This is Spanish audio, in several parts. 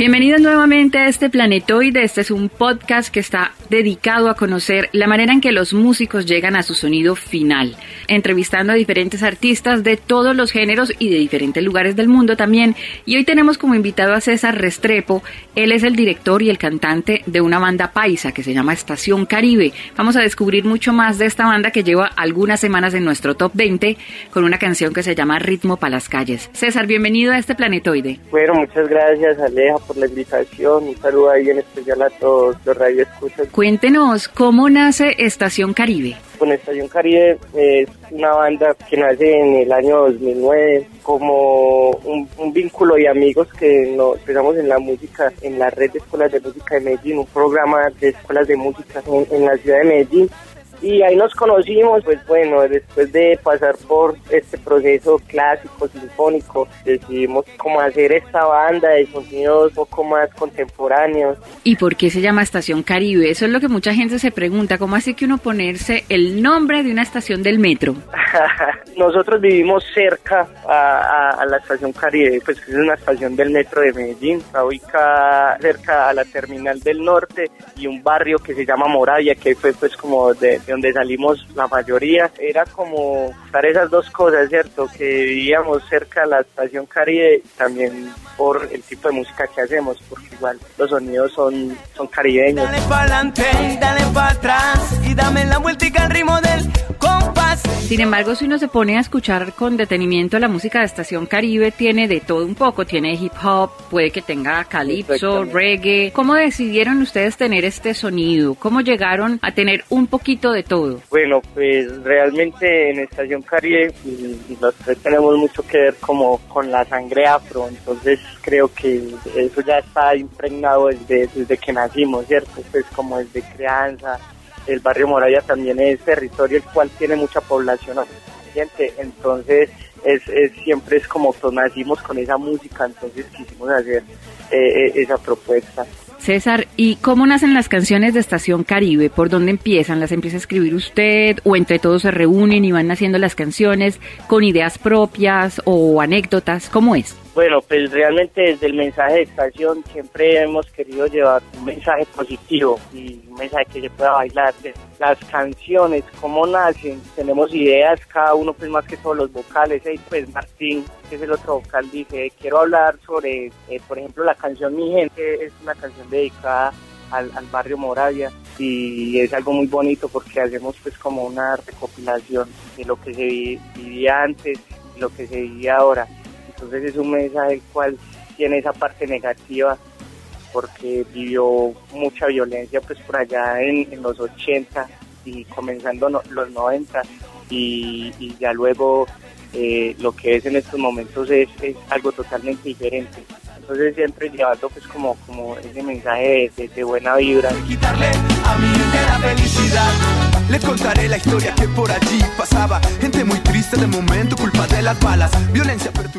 Bienvenidos nuevamente a este planetoide. Este es un podcast que está dedicado a conocer la manera en que los músicos llegan a su sonido final, entrevistando a diferentes artistas de todos los géneros y de diferentes lugares del mundo también. Y hoy tenemos como invitado a César Restrepo. Él es el director y el cantante de una banda paisa que se llama Estación Caribe. Vamos a descubrir mucho más de esta banda que lleva algunas semanas en nuestro top 20 con una canción que se llama Ritmo para las calles. César, bienvenido a este planetoide. Bueno, muchas gracias, Aleja por la invitación. Un saludo ahí en especial a todos los radioescuchas. Cuéntenos, ¿cómo nace Estación Caribe? Con Estación Caribe es una banda que nace en el año 2009 como un, vínculo de amigos que nos empezamos en la música, en la red de escuelas de música de Medellín, un programa de escuelas de música en la ciudad de Medellín y ahí nos conocimos, pues bueno, después de pasar por este proceso clásico, sinfónico, decidimos cómo hacer esta banda de sonidos un poco más contemporáneos. ¿Y por qué se llama Estación Caribe? Eso es lo que mucha gente se pregunta, ¿cómo hace que uno ponerse el nombre de una estación del metro? Nosotros vivimos cerca a, la Estación Caribe, pues es una estación del metro de Medellín, está ubicada cerca a la terminal del norte y un barrio que se llama Moravia, que fue pues como de donde salimos la mayoría, era como estar esas dos cosas, ¿cierto? Que vivíamos cerca de la estación Caribe, también por el tipo de música que hacemos, porque igual los sonidos son, son caribeños. Dale para adelante, dale para atrás y dame la vuelta al ritmo del compás. Sin embargo, si uno se pone a escuchar con detenimiento la música de Estación Caribe, tiene de todo un poco, tiene hip hop, puede que tenga calipso, reggae. ¿Cómo decidieron ustedes tener este sonido? ¿Cómo llegaron a tener un poquito de todo? Bueno, pues realmente en Estación Caribe los tres tenemos mucho que ver como con la sangre afro, entonces creo que eso ya está impregnado desde, desde que nacimos, ¿cierto? Pues como desde crianza, el barrio Moraya también es territorio el cual tiene mucha población entonces es, siempre es como nacimos con esa música, entonces quisimos hacer eh, eh, esa propuesta. César, ¿y cómo nacen las canciones de Estación Caribe? ¿Por dónde empiezan? ¿Las empieza a escribir usted o entre todos se reúnen y van haciendo las canciones con ideas propias o anécdotas? ¿Cómo es? Bueno, pues realmente desde el mensaje de estación siempre hemos querido llevar un mensaje positivo y un mensaje que se pueda bailar. Las canciones, cómo nacen, tenemos ideas, cada uno pues más que todos los vocales. Y pues Martín, que es el otro vocal, dice, quiero hablar sobre, eh, por ejemplo, la canción Mi Gente, es una canción dedicada al, barrio Moravia y es algo muy bonito porque hacemos pues como una recopilación de lo que se vivía antes y lo que se vivía ahora entonces es un mensaje el cual tiene esa parte negativa porque vivió mucha violencia pues por allá en, los 80 y comenzando los 90 y, ya luego eh, lo que es en estos momentos es, es algo totalmente diferente. Entonces siempre llevando pues como, como ese mensaje de, buena vibra.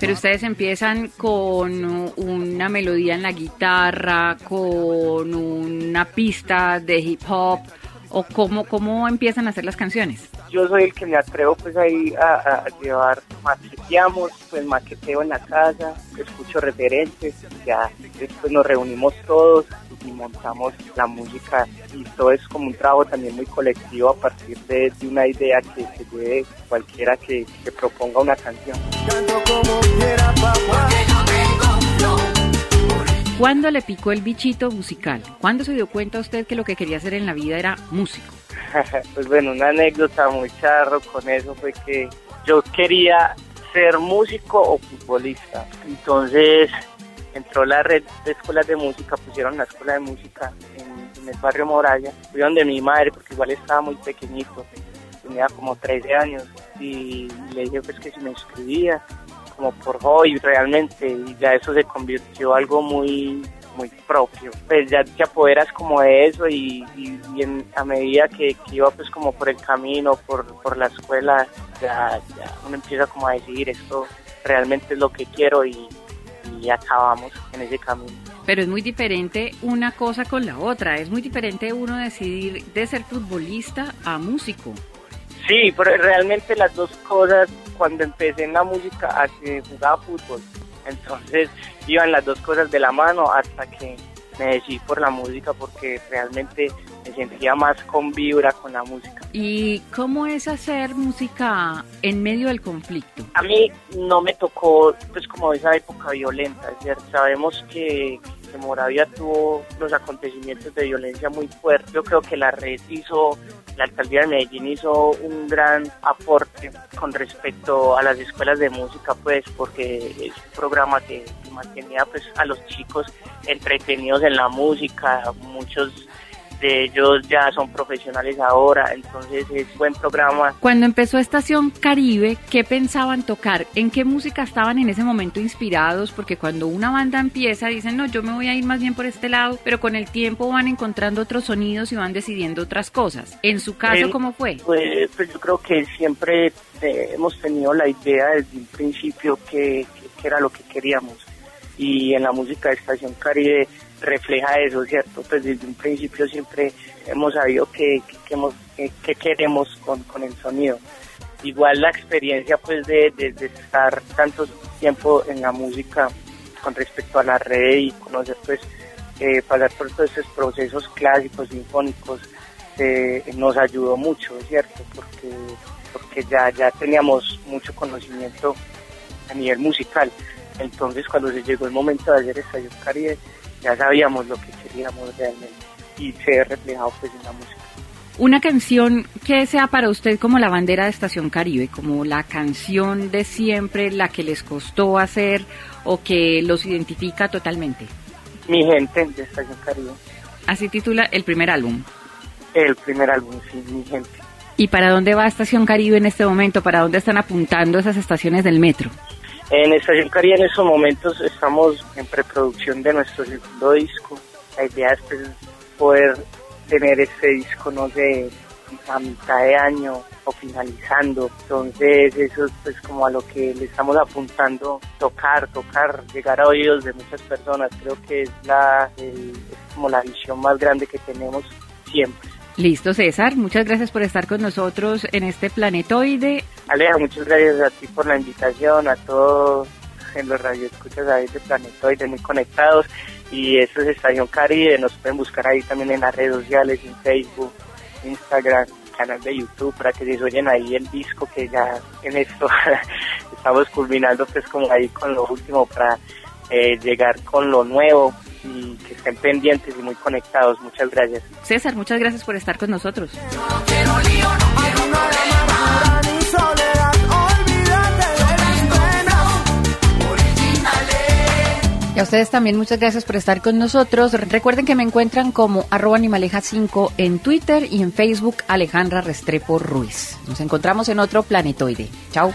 Pero ustedes empiezan con una melodía en la guitarra, con una pista de hip hop, o cómo, cómo empiezan a hacer las canciones yo soy el que me atrevo pues ahí a, llevar, maqueteamos, pues maqueteo en la casa, escucho referentes, ya después nos reunimos todos y montamos la música. Y todo es como un trabajo también muy colectivo a partir de, una idea que se lleve cualquiera que, que proponga una canción. ¿Cuándo le picó el bichito musical? ¿Cuándo se dio cuenta usted que lo que quería hacer en la vida era músico? pues bueno, una anécdota muy charro con eso fue que yo quería ser músico o futbolista. Entonces entró la red de escuelas de música, pusieron la escuela de música en, el barrio Moraya. Fui donde mi madre, porque igual estaba muy pequeñito, tenía como 13 años, y le dije pues que si me inscribía, como por hoy realmente y ya eso se convirtió algo muy muy propio. Pues ya te apoderas como de eso y, a medida que, iba pues como por el camino, por, por la escuela, ya, ya uno empieza como a decidir esto realmente es lo que quiero y, y acabamos en ese camino. Pero es muy diferente una cosa con la otra, es muy diferente uno decidir de ser futbolista a músico. Sí, pero realmente las dos cosas, cuando empecé en la música, jugaba fútbol, entonces iban las dos cosas de la mano hasta que me decidí por la música porque realmente me sentía más con vibra con la música. ¿Y cómo es hacer música en medio del conflicto? A mí no me tocó pues como esa época violenta, ¿cierto? sabemos que, que Moravia tuvo los acontecimientos de violencia muy fuertes. Yo creo que la red hizo la alcaldía de Medellín hizo un gran aporte con respecto a las escuelas de música, pues porque es un programa que mantenía pues a los chicos entretenidos en la música, muchos de ellos ya son profesionales ahora, entonces es buen programa. Cuando empezó Estación Caribe, ¿qué pensaban tocar? ¿En qué música estaban en ese momento inspirados? Porque cuando una banda empieza dicen, no, yo me voy a ir más bien por este lado, pero con el tiempo van encontrando otros sonidos y van decidiendo otras cosas. En su caso, ¿cómo fue? Pues, pues, yo creo que siempre eh, hemos tenido la idea desde un principio que, que era lo que queríamos. Y en la música de Estación Caribe refleja eso, ¿cierto? Pues desde un principio siempre hemos sabido que, que, queremos con, con, el sonido. Igual la experiencia pues de, de, estar tanto tiempo en la música con respecto a la red y conocer pues eh, pasar por todos esos procesos clásicos, sinfónicos, eh, nos ayudó mucho, ¿cierto? Porque, porque ya, ya teníamos mucho conocimiento a nivel musical. Entonces cuando se llegó el momento de hacer Estadio Caribe, ya sabíamos lo que queríamos realmente y se ve reflejado pues en la música. Una canción que sea para usted como la bandera de Estación Caribe, como la canción de siempre, la que les costó hacer o que los identifica totalmente. Mi gente de Estación Caribe. Así titula el primer álbum. El primer álbum, sí, mi gente. ¿Y para dónde va Estación Caribe en este momento? ¿Para dónde están apuntando esas estaciones del metro? En Estación Caribe en estos momentos estamos en preproducción de nuestro segundo disco. La idea es pues, poder tener este disco, no sé, a mitad de año o finalizando. Entonces eso es pues como a lo que le estamos apuntando, tocar, tocar, llegar a oídos de muchas personas. Creo que es, la, es como la visión más grande que tenemos siempre. Listo, César. Muchas gracias por estar con nosotros en este planetoide. Aleja, muchas gracias a ti por la invitación, a todos en los radioescuchas a este planetoide muy conectados. Y esto es Estación Caribe. Nos pueden buscar ahí también en las redes sociales, en Facebook, Instagram, canal de YouTube, para que se oyen ahí el disco que ya en esto estamos culminando pues como ahí con lo último para eh, llegar con lo nuevo y que estén pendientes y muy conectados. Muchas gracias. César, muchas gracias por estar con nosotros. Y a ustedes también muchas gracias por estar con nosotros. Recuerden que me encuentran como arroba animaleja5 en Twitter y en Facebook Alejandra Restrepo Ruiz. Nos encontramos en otro planetoide. Chao.